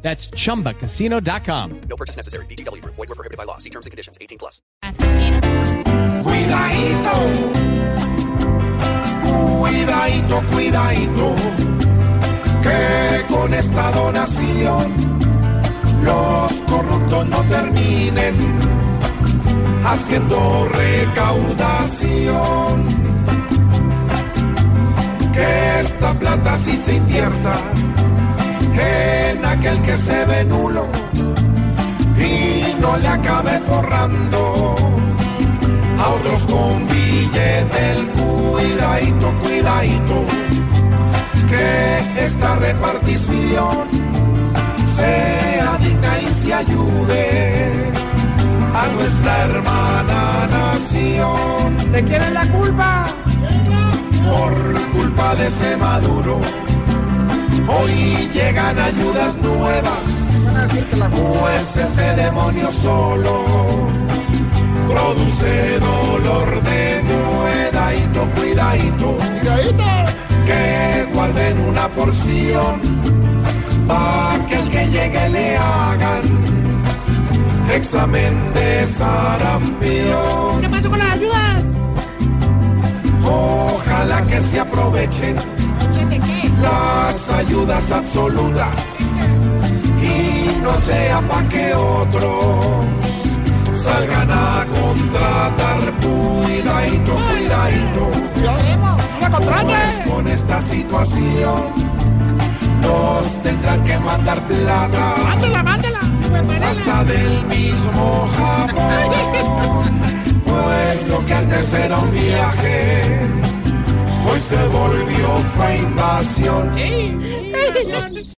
That's chumbacasino.com. No purchase necessary. BGW. Void were prohibited by law. See terms and conditions. 18 plus. Cuidadito, cuidadito, cuidadito, que con esta donación los corruptos no terminen haciendo recaudación. Que esta plata sí se invierta que se ve nulo y no le acabe forrando a otros con billete del cuidadito, cuidadito, que esta repartición sea digna y se ayude a nuestra hermana nación. ¿De quién es la culpa? Por culpa de ese Maduro, hoy llegan ayudas nuevas, la pues ese demonio solo produce dolor de cuidadito, cuidadito, Cuidadito. que guarden una porción para que el que llegue le hagan examen de sarampión. ¿Qué pasó con las ayudas? Ojalá que se aprovechen ¿De qué? las ayudas absolutas y no sea pa' que otros salgan a contratar cuidadito, cuidadito. Cuidado. ¡No me Pues con esta situación nos tendrán que mandar plata ¡Mándela, mándela! hasta del mismo Japón. Pues lo que antes era un viaje, hoy se volvió fue invasión. ¡Ey!